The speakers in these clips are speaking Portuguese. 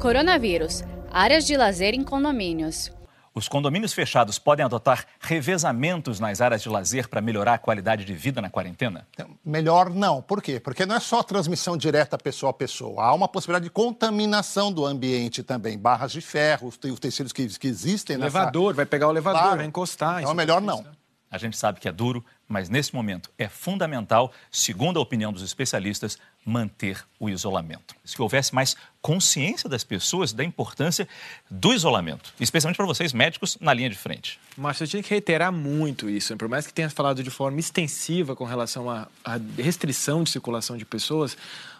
Coronavírus. Áreas de lazer em condomínios. Os condomínios fechados podem adotar revezamentos nas áreas de lazer para melhorar a qualidade de vida na quarentena? Melhor não. Por quê? Porque não é só transmissão direta pessoa a pessoa. Há uma possibilidade de contaminação do ambiente também. Barras de ferro, os tecidos que, que existem. O elevador, nessa... vai pegar o elevador, claro. vai encostar. Então, melhor não. A gente sabe que é duro, mas nesse momento é fundamental, segundo a opinião dos especialistas, manter o isolamento. Se houvesse mais consciência das pessoas da importância do isolamento, especialmente para vocês médicos na linha de frente. Márcio, eu tinha que reiterar muito isso. Por mais que tenha falado de forma extensiva com relação à restrição de circulação de pessoas,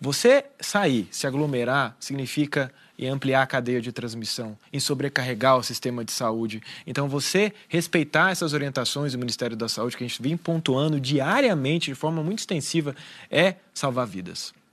você sair, se aglomerar, significa ampliar a cadeia de transmissão, em sobrecarregar o sistema de saúde. Então, você respeitar essas orientações do Ministério da Saúde, que a gente vem pontuando diariamente, de forma muito extensiva, é salvar vidas.